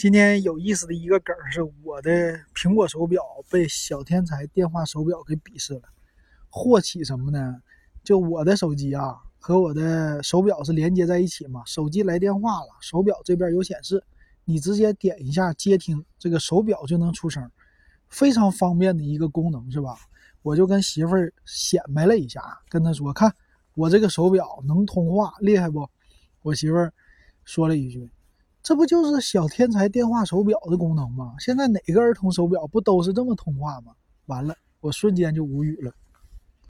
今天有意思的一个梗是，我的苹果手表被小天才电话手表给鄙视了。祸起什么呢？就我的手机啊和我的手表是连接在一起嘛，手机来电话了，手表这边有显示，你直接点一下接听，这个手表就能出声，非常方便的一个功能，是吧？我就跟媳妇儿显摆了一下，跟她说：“看我这个手表能通话，厉害不？”我媳妇儿说了一句。这不就是小天才电话手表的功能吗？现在哪个儿童手表不都是这么通话吗？完了，我瞬间就无语了。